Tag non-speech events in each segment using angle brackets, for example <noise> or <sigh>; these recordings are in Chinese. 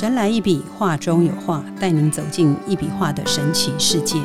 神来一笔，画中有画，带您走进一笔画的神奇世界。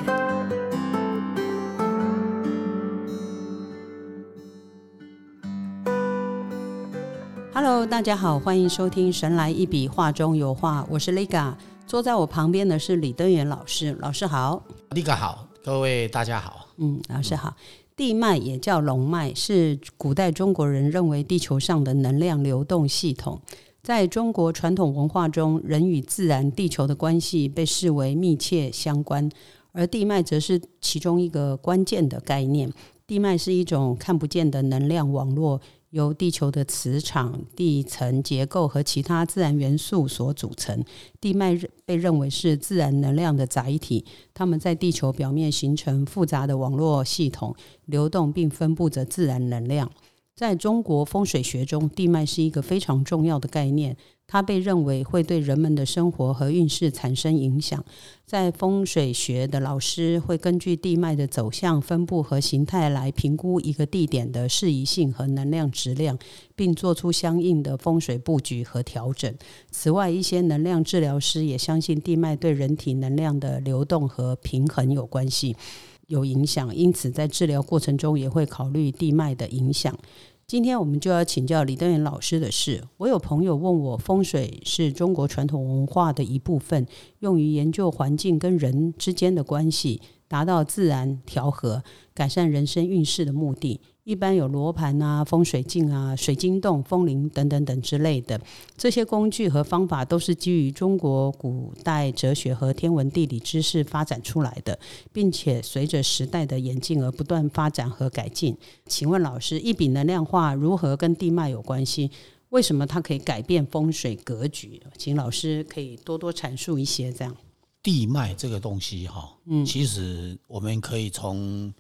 Hello，大家好，欢迎收听《神来一笔，画中有画》，我是 Liga，坐在我旁边的是李登元老师，老师好。Liga 好，各位大家好。嗯，老师好。地脉也叫龙脉，是古代中国人认为地球上的能量流动系统。在中国传统文化中，人与自然、地球的关系被视为密切相关，而地脉则是其中一个关键的概念。地脉是一种看不见的能量网络，由地球的磁场、地层结构和其他自然元素所组成。地脉被认为是自然能量的载体，它们在地球表面形成复杂的网络系统，流动并分布着自然能量。在中国风水学中，地脉是一个非常重要的概念，它被认为会对人们的生活和运势产生影响。在风水学的老师会根据地脉的走向、分布和形态来评估一个地点的适宜性和能量质量，并做出相应的风水布局和调整。此外，一些能量治疗师也相信地脉对人体能量的流动和平衡有关系。有影响，因此在治疗过程中也会考虑地脉的影响。今天我们就要请教李登元老师的事，我有朋友问我，风水是中国传统文化的一部分，用于研究环境跟人之间的关系，达到自然调和、改善人生运势的目的。一般有罗盘啊、风水镜啊、水晶洞、风铃等等等之类的，这些工具和方法都是基于中国古代哲学和天文地理知识发展出来的，并且随着时代的演进而不断发展和改进。请问老师，一笔能量画如何跟地脉有关系？为什么它可以改变风水格局？请老师可以多多阐述一些这样。地脉这个东西哈，嗯，其实我们可以从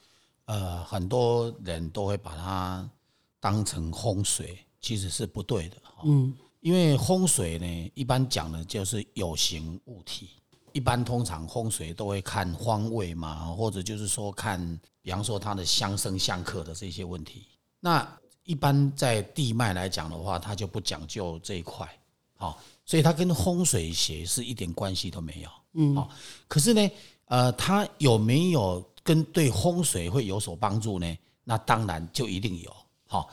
呃很多人都会把它当成风水，其实是不对的，嗯，因为风水呢，一般讲的就是有形物体，一般通常风水都会看方位嘛，或者就是说看，比方说它的相生相克的这些问题。那一般在地脉来讲的话，它就不讲究这一块，好，所以它跟风水学是一点关系都没有，嗯，好，可是呢，呃，它有没有跟对风水会有所帮助呢？那当然就一定有，好，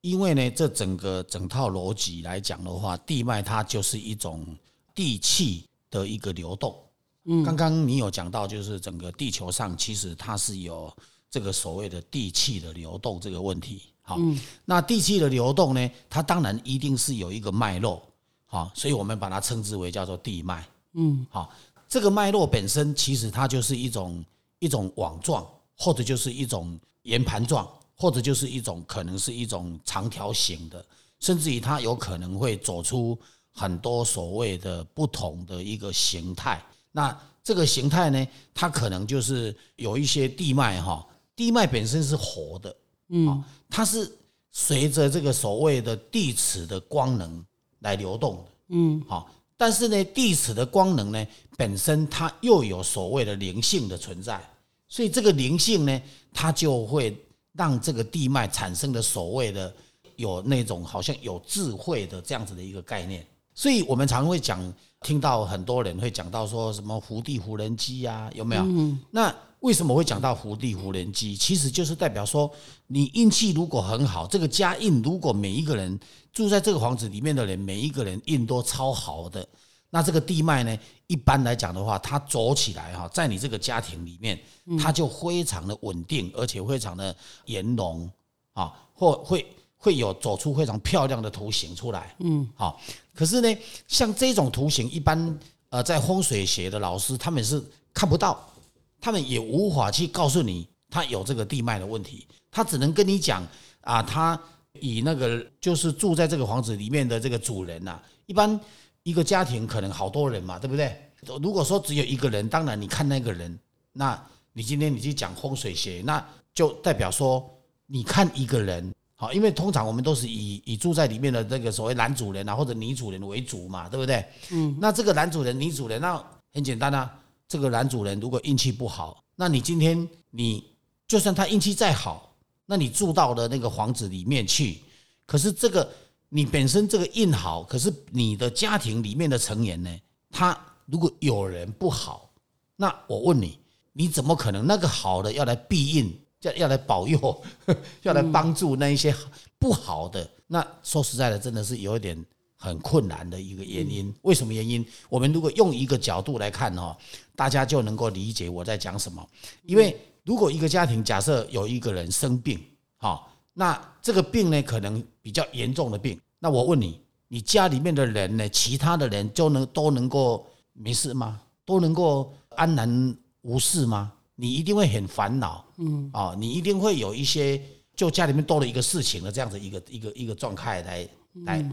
因为呢，这整个整套逻辑来讲的话，地脉它就是一种地气的一个流动。嗯，刚刚你有讲到，就是整个地球上其实它是有这个所谓的地气的流动这个问题。好，那地气的流动呢，它当然一定是有一个脉络，好，所以我们把它称之为叫做地脉。嗯，好，这个脉络本身其实它就是一种一种网状，或者就是一种圆盘状，或者就是一种可能是一种长条形的，甚至于它有可能会走出很多所谓的不同的一个形态。那这个形态呢，它可能就是有一些地脉哈，地脉本身是活的，嗯，它是随着这个所谓的地磁的光能来流动的，嗯，好。但是呢，地磁的光能呢，本身它又有所谓的灵性的存在，所以这个灵性呢，它就会让这个地脉产生的所谓的有那种好像有智慧的这样子的一个概念。所以我们常会讲，听到很多人会讲到说什么福地福人机呀，有没有？那为什么会讲到福地福人机？其实就是代表说，你运气如果很好，这个家运如果每一个人住在这个房子里面的人，每一个人运都超好的，那这个地脉呢，一般来讲的话，它走起来哈，在你这个家庭里面，它就非常的稳定，而且非常的圆融啊，或会会有走出非常漂亮的图形出来。嗯，好。可是呢，像这种图形，一般呃，在风水学的老师他们是看不到，他们也无法去告诉你他有这个地脉的问题，他只能跟你讲啊，他以那个就是住在这个房子里面的这个主人呐，一般一个家庭可能好多人嘛，对不对？如果说只有一个人，当然你看那个人，那你今天你去讲风水学，那就代表说你看一个人。好，因为通常我们都是以以住在里面的这个所谓男主人啊或者女主人为主嘛，对不对？嗯，那这个男主人、女主人，那很简单啊。这个男主人如果运气不好，那你今天你就算他运气再好，那你住到了那个房子里面去，可是这个你本身这个印好，可是你的家庭里面的成员呢，他如果有人不好，那我问你，你怎么可能那个好的要来庇应，要要来保佑，<laughs> 要来帮助那一些不好的？那说实在的，真的是有一点很困难的一个原因。为什么原因？我们如果用一个角度来看哦，大家就能够理解我在讲什么。因为如果一个家庭假设有一个人生病，好，那这个病呢可能比较严重的病，那我问你，你家里面的人呢，其他的人就能都能够没事吗？都能够安然无事吗？你一定会很烦恼，嗯，啊，你一定会有一些。就家里面多了一个事情的这样子一个一个一个状态来来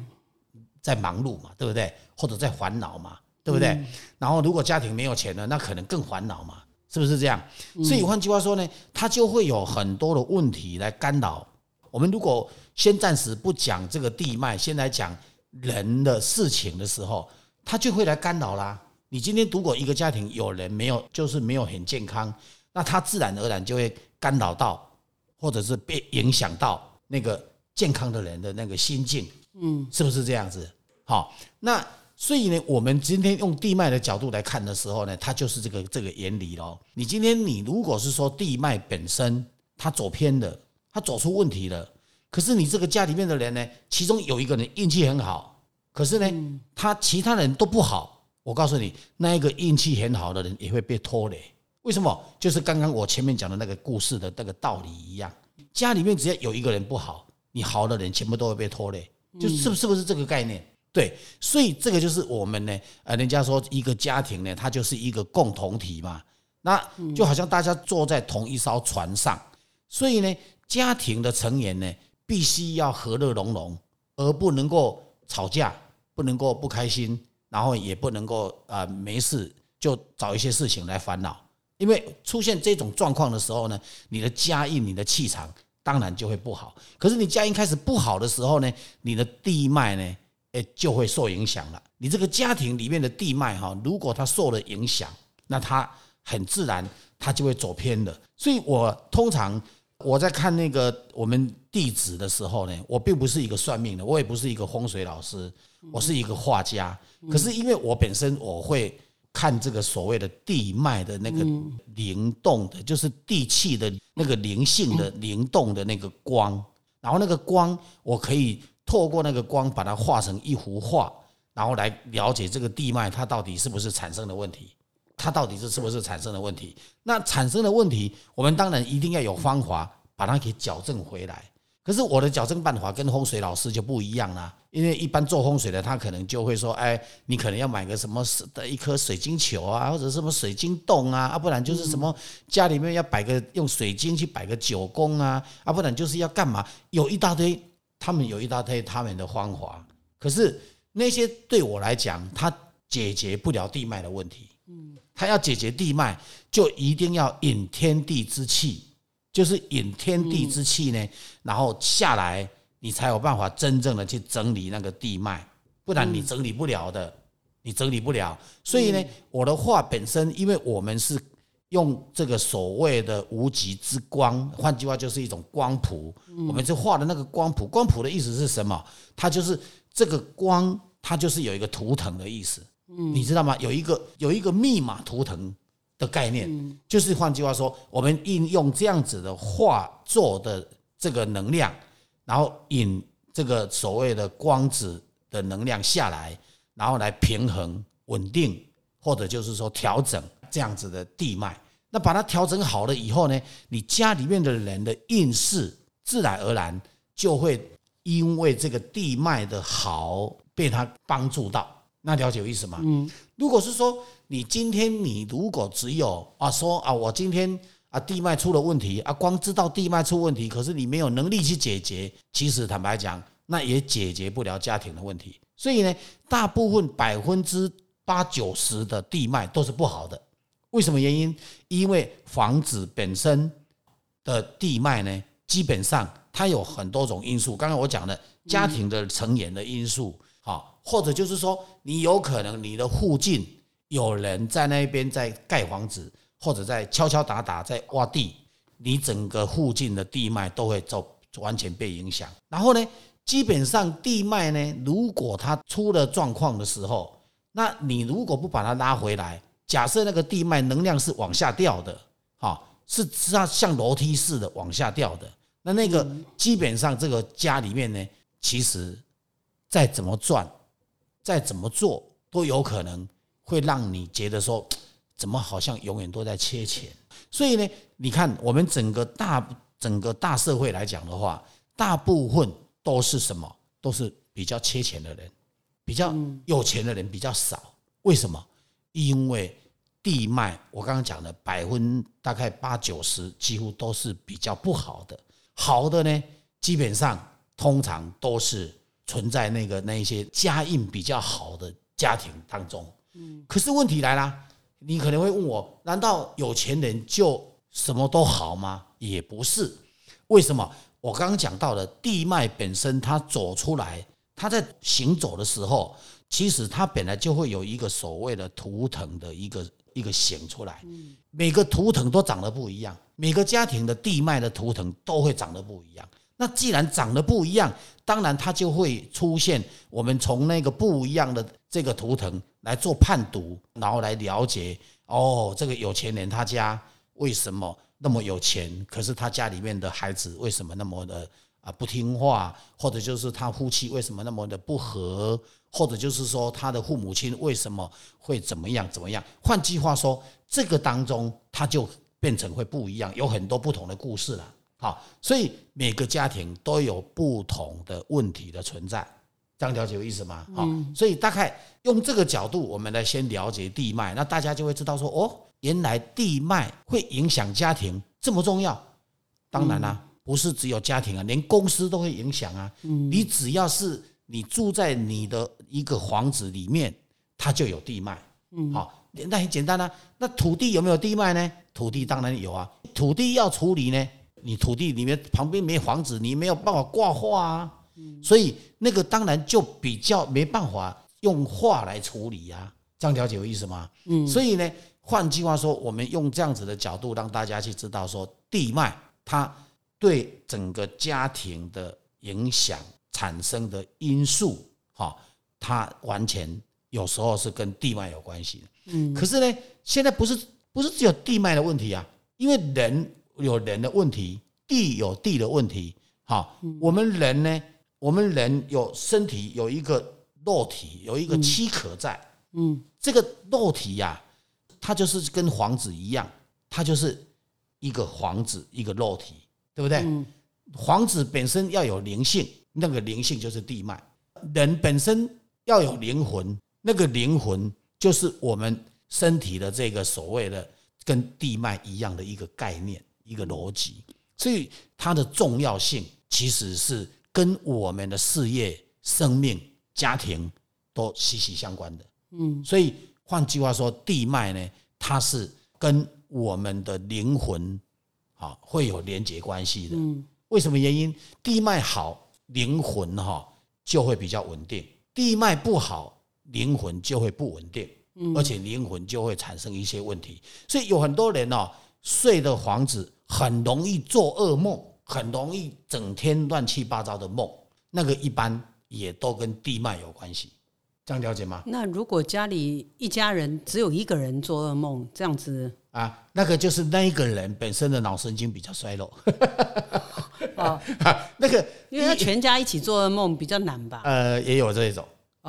在忙碌嘛，对不对？或者在烦恼嘛，对不对？然后如果家庭没有钱了，那可能更烦恼嘛，是不是这样？所以换句话说呢，他就会有很多的问题来干扰我们。如果先暂时不讲这个地脉，先来讲人的事情的时候，他就会来干扰啦。你今天如果一个家庭有人没有，就是没有很健康，那他自然而然就会干扰到。或者是被影响到那个健康的人的那个心境，嗯，是不是这样子？好，那所以呢，我们今天用地脉的角度来看的时候呢，它就是这个这个原理咯。你今天你如果是说地脉本身它走偏了，它走出问题了，可是你这个家里面的人呢，其中有一个人运气很好，可是呢，他其他人都不好。我告诉你，那一个运气很好的人也会被拖累。为什么？就是刚刚我前面讲的那个故事的那个道理一样。家里面只要有一个人不好，你好的人全部都会被拖累，就是不是不是这个概念？对，所以这个就是我们呢，呃，人家说一个家庭呢，它就是一个共同体嘛。那就好像大家坐在同一艘船上，所以呢，家庭的成员呢，必须要和乐融融，而不能够吵架，不能够不开心，然后也不能够啊没事就找一些事情来烦恼。因为出现这种状况的时候呢，你的家印、你的气场当然就会不好。可是你家印开始不好的时候呢，你的地脉呢，诶就会受影响了。你这个家庭里面的地脉哈，如果它受了影响，那它很自然它就会走偏的。所以我通常我在看那个我们地址的时候呢，我并不是一个算命的，我也不是一个风水老师，我是一个画家。可是因为我本身我会。看这个所谓的地脉的那个灵动的，就是地气的那个灵性的灵动的那个光，然后那个光，我可以透过那个光把它画成一幅画，然后来了解这个地脉它到底是不是产生的问题，它到底是是不是产生的问题？那产生的问题，我们当然一定要有方法把它给矫正回来。可是我的矫正办法跟风水老师就不一样啦，因为一般做风水的他可能就会说，哎，你可能要买个什么的一颗水晶球啊，或者什么水晶洞啊，啊，不然就是什么家里面要摆个用水晶去摆个九宫啊，啊，不然就是要干嘛？有一大堆，他们有一大堆他们的方法，可是那些对我来讲，他解决不了地脉的问题。嗯，他要解决地脉，就一定要引天地之气。就是引天地之气呢，然后下来，你才有办法真正的去整理那个地脉，不然你整理不了的，你整理不了。所以呢，我的画本身，因为我们是用这个所谓的无极之光，换句话就是一种光谱。我们就画的那个光谱，光谱的意思是什么？它就是这个光，它就是有一个图腾的意思。你知道吗？有一个有一个密码图腾。的概念，就是换句话说，我们应用这样子的画作的这个能量，然后引这个所谓的光子的能量下来，然后来平衡、稳定，或者就是说调整这样子的地脉。那把它调整好了以后呢，你家里面的人的运势自然而然就会因为这个地脉的好被它帮助到。那了解我意思吗？嗯，如果是说你今天你如果只有啊说啊我今天啊地脉出了问题啊光知道地脉出问题，可是你没有能力去解决，其实坦白讲，那也解决不了家庭的问题。所以呢，大部分百分之八九十的地脉都是不好的。为什么原因？因为房子本身的地脉呢，基本上它有很多种因素。刚刚我讲的家庭的成员的因素。好，或者就是说，你有可能你的附近有人在那边在盖房子，或者在敲敲打打在挖地，你整个附近的地脉都会走完全被影响。然后呢，基本上地脉呢，如果它出了状况的时候，那你如果不把它拉回来，假设那个地脉能量是往下掉的，哈，是它像楼梯似的往下掉的，那那个基本上这个家里面呢，其实再怎么转，再怎么做，都有可能会让你觉得说，怎么好像永远都在缺钱。所以呢，你看我们整个大整个大社会来讲的话，大部分都是什么？都是比较缺钱的人，比较有钱的人比较少。为什么？因为地脉，我刚刚讲的百分大概八九十，几乎都是比较不好的。好的呢，基本上通常都是存在那个那一些家印比较好的家庭当中。嗯，可是问题来了。你可能会问我：难道有钱人就什么都好吗？也不是。为什么？我刚刚讲到的地脉本身，它走出来，它在行走的时候，其实它本来就会有一个所谓的图腾的一个一个显出来。每个图腾都长得不一样，每个家庭的地脉的图腾都会长得不一样。那既然长得不一样，当然它就会出现我们从那个不一样的这个图腾。来做判读，然后来了解哦，这个有钱人他家为什么那么有钱？可是他家里面的孩子为什么那么的啊不听话？或者就是他夫妻为什么那么的不和？或者就是说他的父母亲为什么会怎么样怎么样？换句话说，这个当中他就变成会不一样，有很多不同的故事了。好，所以每个家庭都有不同的问题的存在。这样了解有意思吗？好，所以大概用这个角度，我们来先了解地脉，那大家就会知道说，哦，原来地脉会影响家庭这么重要。当然啦，不是只有家庭啊，连公司都会影响啊。你只要是你住在你的一个房子里面，它就有地脉。嗯，好，那很简单啊。那土地有没有地脉呢？土地当然有啊。土地要处理呢，你土地里面旁边没房子，你没有办法挂画啊。所以那个当然就比较没办法用画来处理呀，这样了解有意思吗？嗯，所以呢，换句话说，我们用这样子的角度让大家去知道说，地脉它对整个家庭的影响产生的因素，哈，它完全有时候是跟地脉有关系的。嗯，可是呢，现在不是不是只有地脉的问题啊，因为人有人的问题，地有地的问题，好，我们人呢。我们人有身体有一个肉体，有一个躯壳在。嗯，这个肉体呀，它就是跟房子一样，它就是一个房子，一个肉体，对不对？房子本身要有灵性，那个灵性就是地脉。人本身要有灵魂，那个灵魂就是我们身体的这个所谓的跟地脉一样的一个概念，一个逻辑。所以它的重要性其实是。跟我们的事业、生命、家庭都息息相关的，嗯，所以换句话说，地脉呢，它是跟我们的灵魂，啊，会有连接关系的。嗯，为什么原因？地脉好，灵魂哈就会比较稳定；地脉不好，灵魂就会不稳定，嗯，而且灵魂就会产生一些问题。所以有很多人哦，睡的房子很容易做噩梦。很容易整天乱七八糟的梦，那个一般也都跟地脉有关系，这样了解吗？那如果家里一家人只有一个人做噩梦，这样子啊，那个就是那一个人本身的脑神经比较衰弱。哦，<laughs> 那个因为他全家一起做噩梦比较难吧？呃，也有这一种，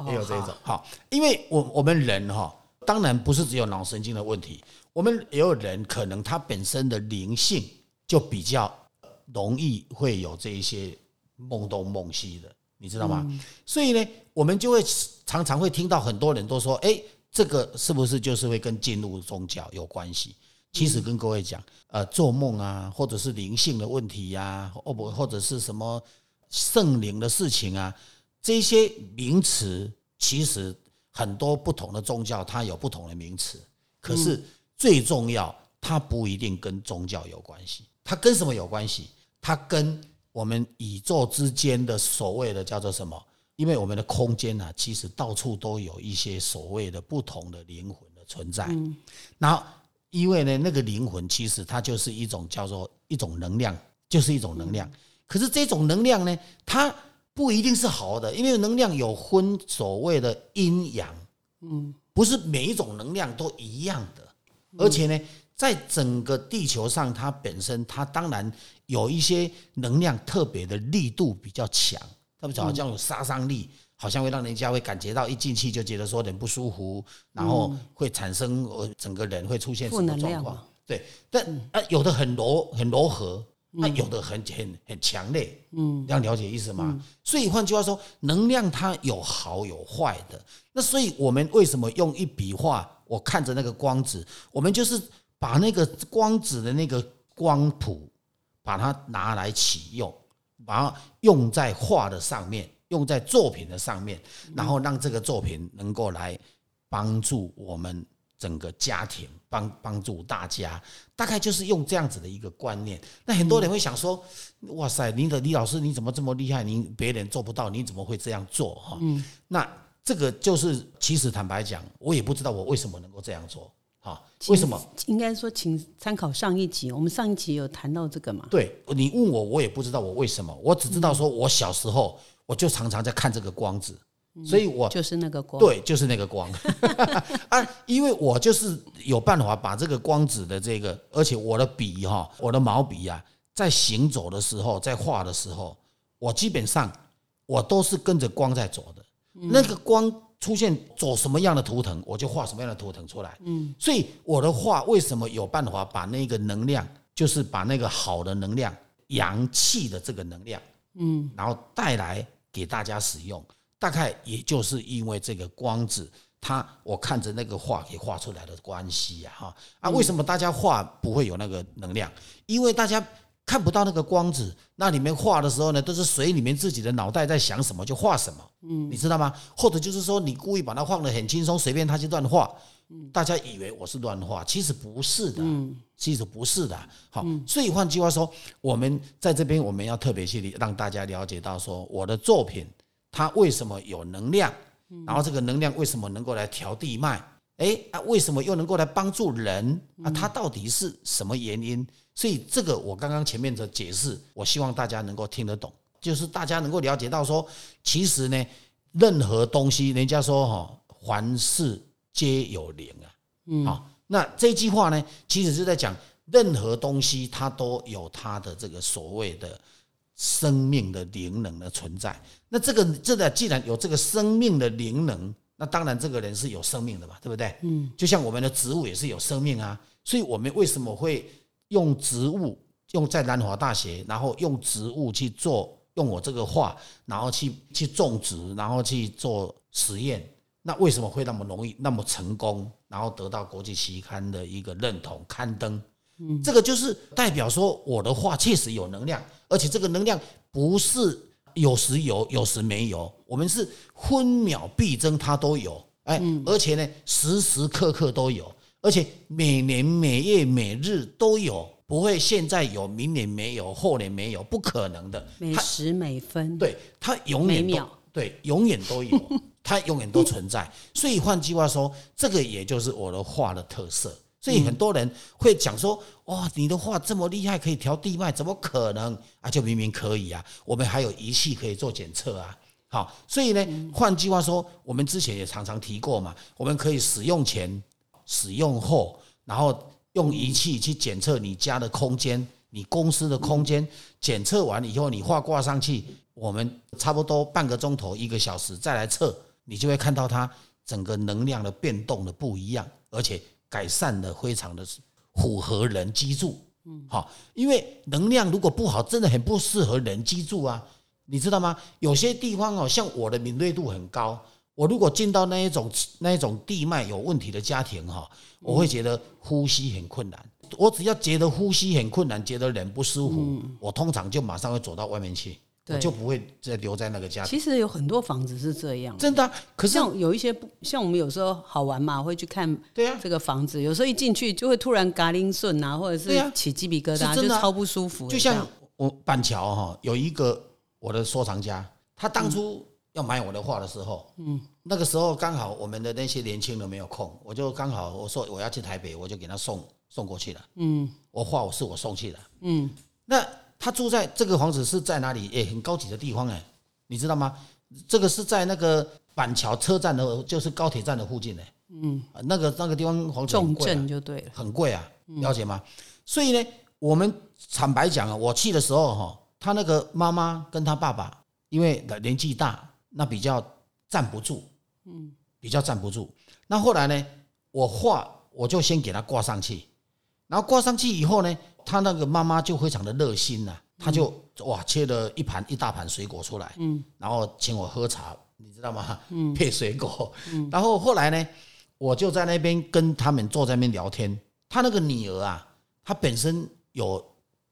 也有这一种。好，因为我我们人哈，当然不是只有脑神经的问题，我们也有人可能他本身的灵性就比较。容易会有这一些梦东梦西的，你知道吗？所以呢，我们就会常常会听到很多人都说：“哎，这个是不是就是会跟进入宗教有关系？”其实跟各位讲，呃，做梦啊，或者是灵性的问题呀，或不或者是什么圣灵的事情啊，这些名词其实很多不同的宗教它有不同的名词，可是最重要，它不一定跟宗教有关系。它跟什么有关系？它跟我们宇宙之间的所谓的叫做什么？因为我们的空间呢，其实到处都有一些所谓的不同的灵魂的存在。然后，因为呢，那个灵魂其实它就是一种叫做一种能量，就是一种能量。可是这种能量呢，它不一定是好的，因为能量有分所谓的阴阳，嗯，不是每一种能量都一样的，而且呢，在整个地球上，它本身它当然有一些能量特别的力度比较强，特别好像有杀伤力，好像会让人家会感觉到一进去就觉得说很不舒服，然后会产生呃整个人会出现什么状况？对，但啊有的很柔很柔和。那有的很很很强烈，嗯，要了解意思吗？所以换句话说，能量它有好有坏的。那所以我们为什么用一笔画？我看着那个光子，我们就是把那个光子的那个光谱，把它拿来启用，把它用在画的上面，用在作品的上面，然后让这个作品能够来帮助我们。整个家庭帮帮助大家，大概就是用这样子的一个观念。那很多人会想说：“哇塞，你的李老师你怎么这么厉害？你别人做不到，你怎么会这样做？”哈，嗯，那这个就是其实坦白讲，我也不知道我为什么能够这样做。啊，为什么？应该说，请参考上一集，我们上一集有谈到这个嘛？对你问我，我也不知道我为什么，我只知道说我小时候我就常常在看这个光子。所以，我就是那个光，对，就是那个光 <laughs> 啊！因为我就是有办法把这个光子的这个，而且我的笔哈，我的毛笔啊，在行走的时候，在画的时候，我基本上我都是跟着光在走的。那个光出现走什么样的图腾，我就画什么样的图腾出来。嗯，所以我的画为什么有办法把那个能量，就是把那个好的能量、阳气的这个能量，嗯，然后带来给大家使用。大概也就是因为这个光子，它我看着那个画给画出来的关系呀，哈啊，为什么大家画不会有那个能量？因为大家看不到那个光子，那里面画的时候呢，都是随你们自己的脑袋在想什么就画什么，嗯，你知道吗？或者就是说你故意把它放得很轻松，随便他就乱画，大家以为我是乱画，其实不是的，嗯，其实不是的，好，所以换句话说，我们在这边我们要特别去让大家了解到说我的作品。它为什么有能量？然后这个能量为什么能够来调地脉？哎啊，为什么又能够来帮助人？啊，它到底是什么原因？所以这个我刚刚前面的解释，我希望大家能够听得懂，就是大家能够了解到说，其实呢，任何东西，人家说哈，凡事皆有灵啊。嗯，好，那这句话呢，其实是在讲任何东西它都有它的这个所谓的。生命的灵能的存在，那这个这个既然有这个生命的灵能，那当然这个人是有生命的嘛，对不对？嗯，就像我们的植物也是有生命啊，所以我们为什么会用植物用在南华大学，然后用植物去做，用我这个画，然后去去种植，然后去做实验，那为什么会那么容易那么成功，然后得到国际期刊的一个认同刊登？这个就是代表说，我的画确实有能量，而且这个能量不是有时有，有时没有，我们是分秒必争，它都有，哎，而且呢，时时刻刻都有，而且每年每月每日都有，不会现在有，明年没有，后年没有，不可能的。每时每分，对，它永远都对，永远都有，<laughs> 它永远都存在。所以换句话说，这个也就是我的画的特色。所以很多人会讲说：“哇，你的画这么厉害，可以调地脉，怎么可能啊？就明明可以啊！我们还有仪器可以做检测啊。好，所以呢，换句话说，我们之前也常常提过嘛，我们可以使用前、使用后，然后用仪器去检测你家的空间、你公司的空间。检测完以后，你画挂上去，我们差不多半个钟头、一个小时再来测，你就会看到它整个能量的变动的不一样，而且。”改善的非常的符合人居住，嗯，好，因为能量如果不好，真的很不适合人居住啊，你知道吗？有些地方哦，像我的敏锐度很高，我如果进到那一种那一种地脉有问题的家庭哈，我会觉得呼吸很困难。我只要觉得呼吸很困难，觉得人不舒服，我通常就马上会走到外面去。我就不会再留在那个家。其实有很多房子是这样，真的。可是像有一些不像我们有时候好玩嘛，会去看。对啊，这个房子有时候一进去就会突然嘎铃顺啊，或者是起鸡皮疙瘩，就超不舒服。就像我板桥哈，有一个我的收藏家，他当初要买我的画的时候，嗯，那个时候刚好我们的那些年轻人没有空，我就刚好我说我要去台北，我就给他送送过去了。嗯，我画我是我送去的。嗯，那。他住在这个房子是在哪里？诶，很高级的地方哎，你知道吗？这个是在那个板桥车站的，就是高铁站的附近呢。嗯，那个那个地方房子很重贵啊症就对了。很贵啊，了解吗？所以呢，我们坦白讲啊，我去的时候哈，他那个妈妈跟他爸爸，因为年纪大，那比较站不住，嗯，比较站不住。那后来呢，我画我就先给他挂上去，然后挂上去以后呢，他那个妈妈就非常的热心呐、他就哇切了一盘一大盘水果出来，嗯，然后请我喝茶，你知道吗？嗯，配水果，嗯，然后后来呢，我就在那边跟他们坐在那边聊天。他那个女儿啊，她本身有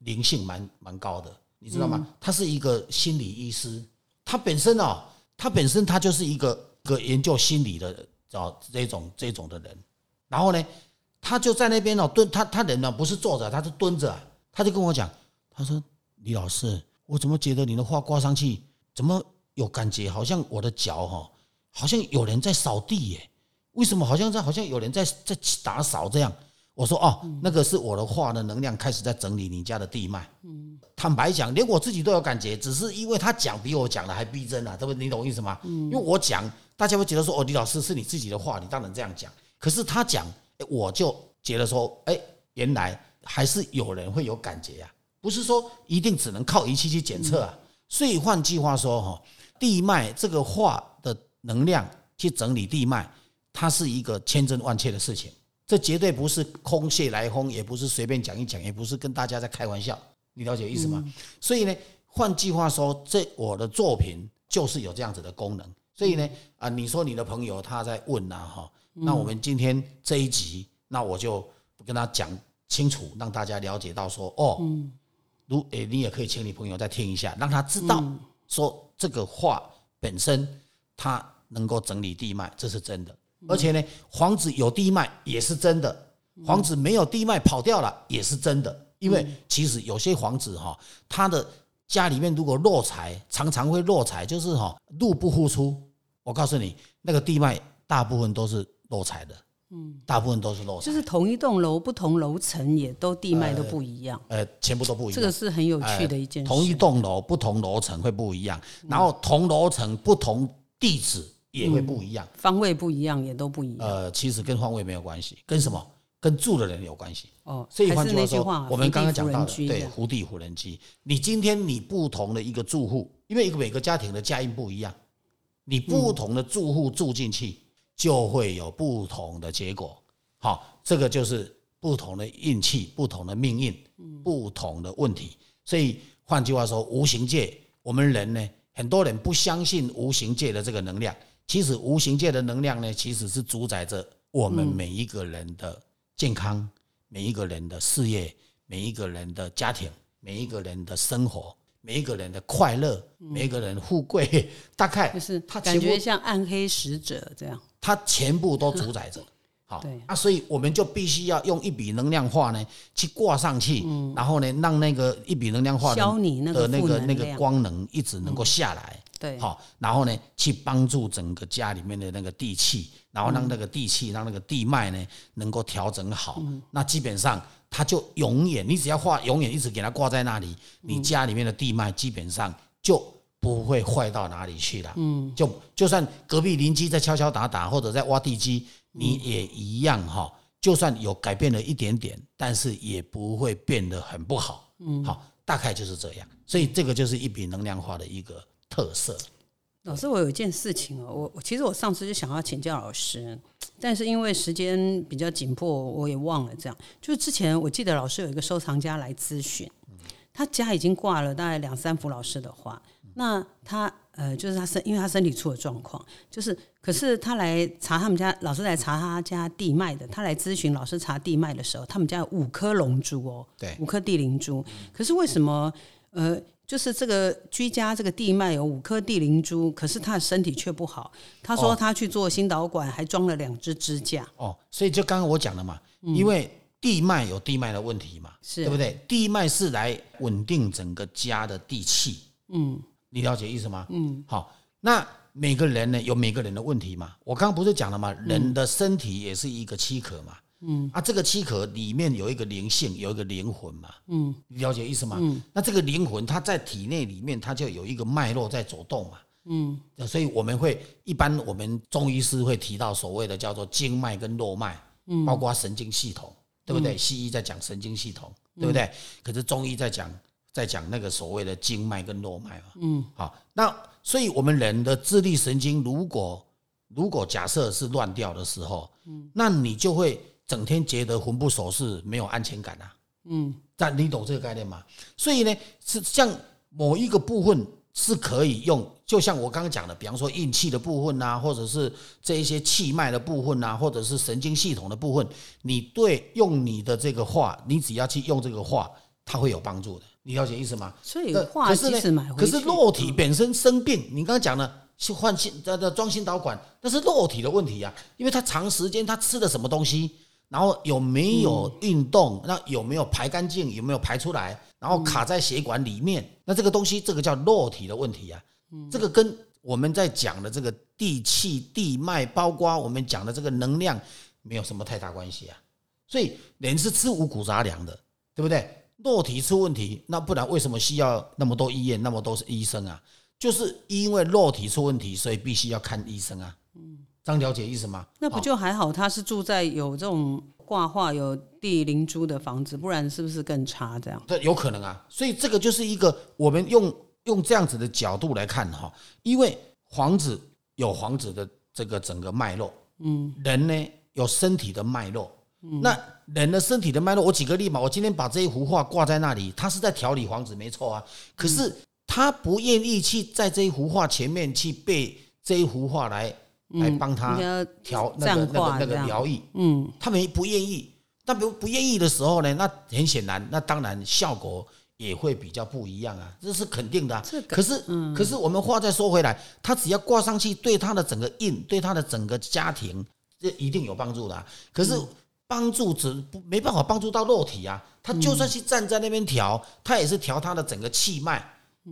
灵性蛮蛮高的，你知道吗？她是一个心理医师，她本身哦，他本身他就是一个个研究心理的哦这种这种的人。然后呢，他就在那边哦蹲，他他人呢不是坐着，他是蹲着，他就跟我讲，他说李老师，我怎么觉得你的画挂上去，怎么有感觉，好像我的脚哈、好像有人在扫地耶？为什么好像在好像有人在在打扫这样？我说哦，那个是我的画的能量开始在整理你家的地脉。嗯，坦白讲，连我自己都有感觉，只是因为他讲比我讲的还逼真啊，对不对？你懂我意思吗？嗯，因为我讲，大家会觉得说哦，李老师是你自己的话，你当然这样讲。可是他讲，诶我就觉得说，哎，原来还是有人会有感觉啊，不是说一定只能靠仪器去检测啊。所以换句话说，哈，地脉这个画的能量去整理地脉，它是一个千真万确的事情。这绝对不是空穴来风，也不是随便讲一讲，也不是跟大家在开玩笑，你了解意思吗？所以呢，换句话说，这我的作品就是有这样子的功能。所以呢，啊，你说你的朋友他在问呐、哈，那我们今天这一集，那我就跟他讲清楚，让大家了解到说，哦，如诶，你也可以请你朋友再听一下，让他知道说这个话本身他能够整理地脉，这是真的。而且呢，房子有地脉也是真的，房子没有地脉跑掉了也是真的。因为其实有些房子哈，它的家里面如果落财，常常会落财，就是哈入不敷出。我告诉你，那个地脉大部分都是落财的，嗯，大部分都是落财就，是同一栋楼，不同楼层也都地脉都不一样，呃，全部都不一样。这个是很有趣的一件事。同一栋楼不同楼层会不一样，然后同楼层不同地址也会不一样。方位不一样，也都不一样。呃，其实跟方位没有关系，跟什么？跟住的人有关系。哦，所以换句话说我们刚刚讲到的，对，福地福人居。你今天你不同的一个住户，因为一个每个家庭的家运不一样，你不同的住户住进去，就会有不同的结果。好，这个就是不同的运气、不同的命运、不同的问题。所以换句话说，无形界，我们人呢，很多人不相信无形界的这个能量。其实无形界的能量呢，其实是主宰着我们每一个人的健康、每一个人的事业、每一个人的家庭、每一个人的生活、每一个人的快乐、每一个人的富贵，<laughs> 大概就是它全部感觉像暗黑使者这样。他全部都主宰着。<laughs> 好对啊，所以我们就必须要用一笔能量化呢去挂上去，然后呢，让那个一笔能量化的的那负个那个光能一直能够下来。对，好，然后呢，去帮助整个家里面的那个地气，然后让那个地气，让那个地脉呢能够调整好。那基本上它就永远，你只要画，永远一直给它挂在那里，你家里面的地脉基本上就不会坏到哪里去了。嗯，就就算隔壁邻居在敲敲打打，或者在挖地基，你也一样哈。就算有改变了一点点，但是也不会变得很不好。嗯，好，大概就是这样。所以这个就是一笔能量化的一个特色。老师，我有一件事情哦，我我其实我上次就想要请教老师，<tsk> 但是因为时间比较紧迫，我也忘了这样。就是之前我记得老师有一个收藏家来咨询，他家已经挂了大概两三幅老师的画，那他呃，就是他身，因为他身体出了状况，就是可是他来查他们家老师来查他家地脉的，他来咨询老师查地脉的时候，他们家有五颗龙珠哦，对五颗地灵珠，可是为什么呃？就是这个居家这个地脉有五颗地灵珠，可是他的身体却不好。他说哦他去做心导管，还装了两只支架。哦，所以就刚刚我讲的嘛，因为地脉有地脉的问题嘛，是对不对？地脉是来稳定整个家的地气，嗯，你了解意思吗？嗯，好，那每个人呢有每个人的问题嘛，我刚刚不是讲了嘛？人的身体也是一个躯壳嘛，嗯，啊，这个躯壳里面有一个灵性，有一个灵魂嘛，嗯，你了解意思吗？嗯，那这个灵魂它在体内里面，它就有一个脉络在走动嘛，嗯，所以我们会一般我们中医师会提到所谓的叫做经脉跟络脉，嗯，包括神经系统，对不对？西医在讲神经系统，对不对？可是中医在讲在讲那个所谓的经脉跟络脉嘛，嗯，好，那所以我们人的智力神经如果如果假设是乱掉的时候，嗯，那你就会整天觉得魂不守舍，没有安全感啊，嗯，但你懂这个概念吗？所以呢，是像某一个部分。是可以用，就像我刚刚讲的，比方说运气的部分呐，或者是这一些气脉的部分呐，或者是神经系统的部分，你对用你的这个话，你只要去用这个话，它会有帮助的。你了解意思吗？所以话其实买可是肉体本身生病，你刚刚讲了。去换心的的装心导管，那是肉体的问题啊，因为他长时间他吃的什么东西，然后有没有运动，那有没有排干净，有没有排出来？然后卡在血管里面，那这个东西，这个叫肉体的问题啊。这个跟我们在讲的这个地气、地脉，包括我们讲的这个能量，没有什么太大关系啊。所以人是吃五谷杂粮的，对不对？肉体出问题，那不然为什么需要那么多医院、那么多医生啊？就是因为肉体出问题，所以必须要看医生啊。嗯，张了解意思吗？那不就还好？他是住在有这种。挂画有地灵珠的房子，不然是不是更差？这样？这有可能啊，所以这个就是一个我们用用这样子的角度来看哈，因为房子有房子的这个整个脉络，嗯，人呢有身体的脉络，嗯，那人的身体的脉络，我举个例嘛，我今天把这一幅画挂在那里，他是在调理房子，没错啊，可是他不愿意去在这一幅画前面去背这一幅画来。来帮他调那个那个那个疗愈，嗯，他们不愿意，但不不愿意的时候呢，那很显然，那当然效果也会比较不一样啊，这是肯定的。可是，可是我们话再说回来，他只要挂上去，对他的整个印，对他的整个家庭，这一定有帮助的。可是帮助只不没办法帮助到肉体啊，他就算是站在那边调，他也是调他的整个气脉，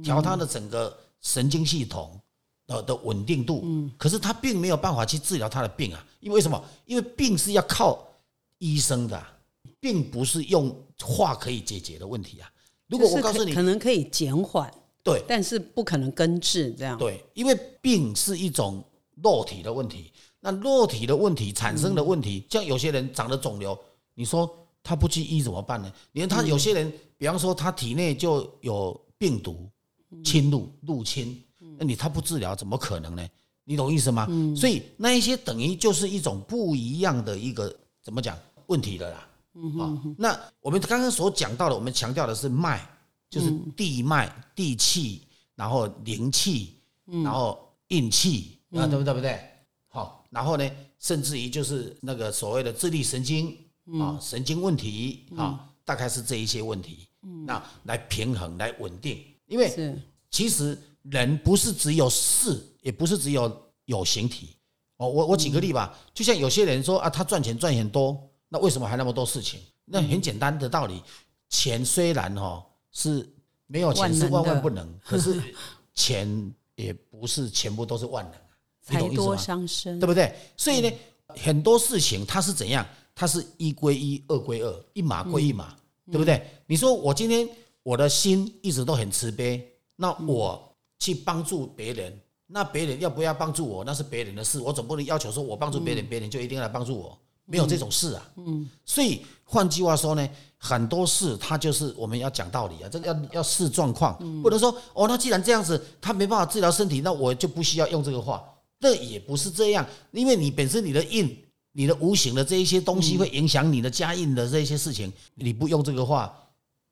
调他的整个神经系统。呃的稳定度，嗯，可是他并没有办法去治疗他的病啊，因为什么？因为病是要靠医生的，并不是用话可以解决的问题啊。如果我告诉你，可能可以减缓，对，但是不可能根治这样。对，因为病是一种肉体的问题，那肉体的问题产生的问题，像有些人长了肿瘤，你说他不去医怎么办呢？你看他有些人，比方说他体内就有病毒侵入入侵。那你他不治疗怎么可能呢？你懂意思吗？所以那一些等于就是一种不一样的一个怎么讲问题的啦。啊，那我们刚刚所讲到的，我们强调的是脉，就是地脉、地气，然后灵气，然后运气，啊，对不对？不对？好，然后呢，甚至于就是那个所谓的智力神经啊，神经问题啊，大概是这一些问题，那来平衡、来稳定，因为其实。人不是只有事，也不是只有有形体。哦，我我举个例吧，就像有些人说啊，他赚钱赚很多，那为什么还那么多事情？那很简单的道理，钱虽然哈是没有钱是万万不能，可是钱也不是全部都是万能。财多伤身，对不对？所以呢，很多事情它是怎样？它是一归一，二归二，一码归一码，对不对？你说我今天我的心一直都很慈悲，那我。去帮助别人，那别人要不要帮助我，那是别人的事。我总不能要求说我帮助别人，别人就一定要来帮助我，没有这种事啊。嗯，所以换句话说呢，很多事他就是我们要讲道理啊，这个要要视状况，不能说哦，那既然这样子，他没办法治疗身体，那我就不需要用这个话。那也不是这样，因为你本身你的印、你的无形的这一些东西会影响你的家印的这些事情，你不用这个话，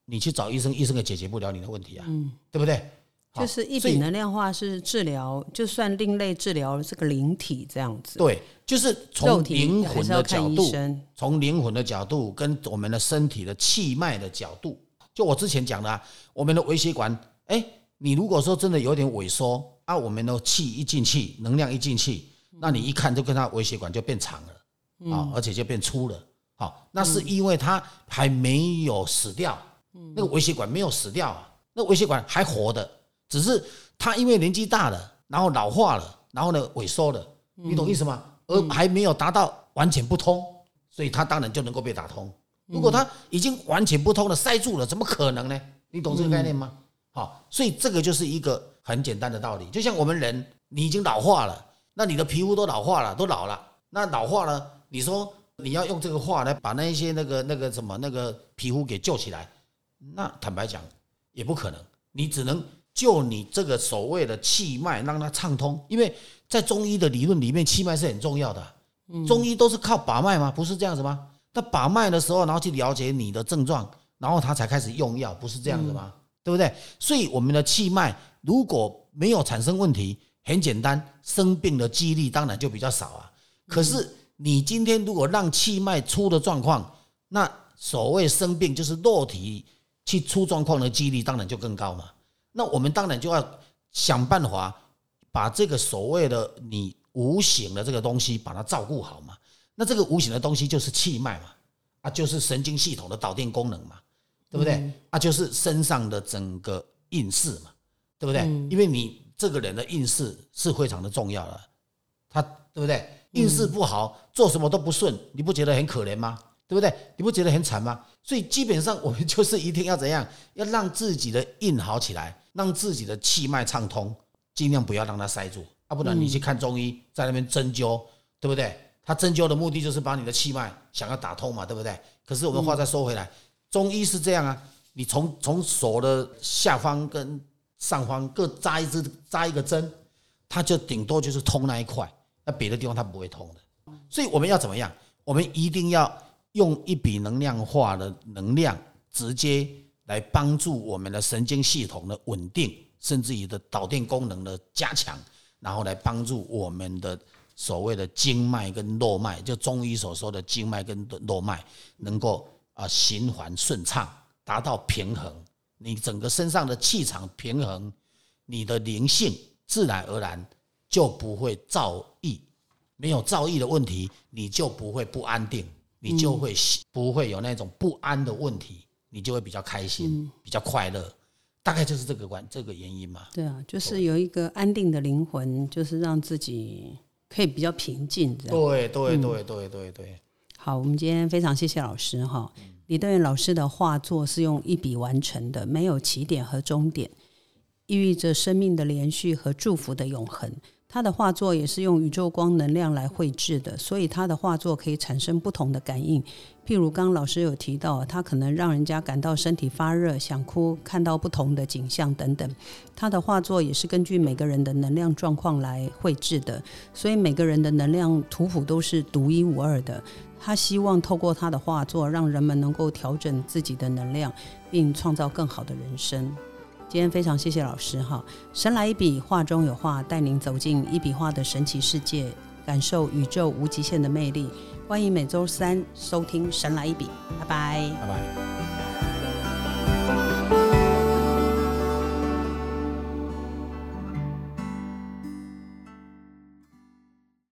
你去找医生，医生也解决不了你的问题啊，对不对？就是一笔能量化是治疗，就算另类治疗这个灵体这样子。对，就是从灵魂的角度，从灵魂的角度跟我们的身体的气脉的角度。就我之前讲的，我们的微血管，哎，你如果说真的有点萎缩啊，我们的气一进去，能量一进去，那你一看就跟它微血管就变长了啊，而且就变粗了。好，那是因为它还没有死掉，那个微血管没有死掉啊，那微血管还活的。只是他因为年纪大了，然后老化了，然后呢萎缩了，你懂意思吗？而还没有达到完全不通，所以他当然就能够被打通。如果他已经完全不通了，塞住了，怎么可能呢？你懂这个概念吗？好，所以这个就是一个很简单的道理。就像我们人，你已经老化了，那你的皮肤都老化了，都老了。那老化了，你说你要用这个话来把那一些那个那个什么那个皮肤给救起来，那坦白讲也不可能。你只能救你这个所谓的气脉，让它畅通。因为在中医的理论里面，气脉是很重要的。中医都是靠把脉吗？不是这样子吗？那把脉的时候，然后去了解你的症状，然后他才开始用药，不是这样子吗？对不对？所以我们的气脉如果没有产生问题，很简单，生病的几率当然就比较少啊。可是你今天如果让气脉出的状况，那所谓生病就是肉体去出状况的几率当然就更高嘛。那我们当然就要想办法把这个所谓的你无形的这个东西把它照顾好嘛。那这个无形的东西就是气脉嘛，啊，就是神经系统的导电功能嘛，对不对？啊，就是身上的整个运势嘛，对不对？因为你这个人的运势是非常的重要的，他对不对？运势不好，做什么都不顺，你不觉得很可怜吗？对不对？你不觉得很惨吗？所以基本上我们就是一定要怎样，要让自己的印好起来，让自己的气脉畅通，尽量不要让它塞住，啊，不然你去看中医，在那边针灸，对不对？他针灸的目的就是把你的气脉想要打通嘛，对不对？可是我们话再说回来，中医是这样啊，你从从手的下方跟上方各扎一支扎一个针，它就顶多就是通那一块，那别的地方它不会通的。所以我们要怎么样？我们一定要用一笔能量化的能量，直接来帮助我们的神经系统的稳定，甚至于的导电功能的加强，然后来帮助我们的。所谓的经脉跟络脉，就中医所说的经脉跟络脉，能够啊循环顺畅，达到平衡。你整个身上的气场平衡，你的灵性自然而然就不会躁逸。没有躁逸的问题，你就不会不安定，你就会不会有那种不安的问题，你就会比较开心，比较快乐。大概就是这个关这个原因嘛。对啊，就是有一个安定的灵魂，就是让自己。可以比较平静，这样对对对对对对。好，我们今天非常谢谢老师哈。李德元老师的画作是用一笔完成的，没有起点和终点，寓意味着生命的连续和祝福的永恒。他的画作也是用宇宙光能量来绘制的，所以他的画作可以产生不同的感应。譬如刚老师有提到，他可能让人家感到身体发热、想哭、看到不同的景象等等。他的画作也是根据每个人的能量状况来绘制的，所以每个人的能量图谱都是独一无二的。他希望透过他的画作，让人们能够调整自己的能量，并创造更好的人生。今天非常谢谢老师哈，神来一笔，画中有画，带您走进一笔画的神奇世界，感受宇宙无极限的魅力。欢迎每周三收听《神来一笔》，拜拜，拜拜。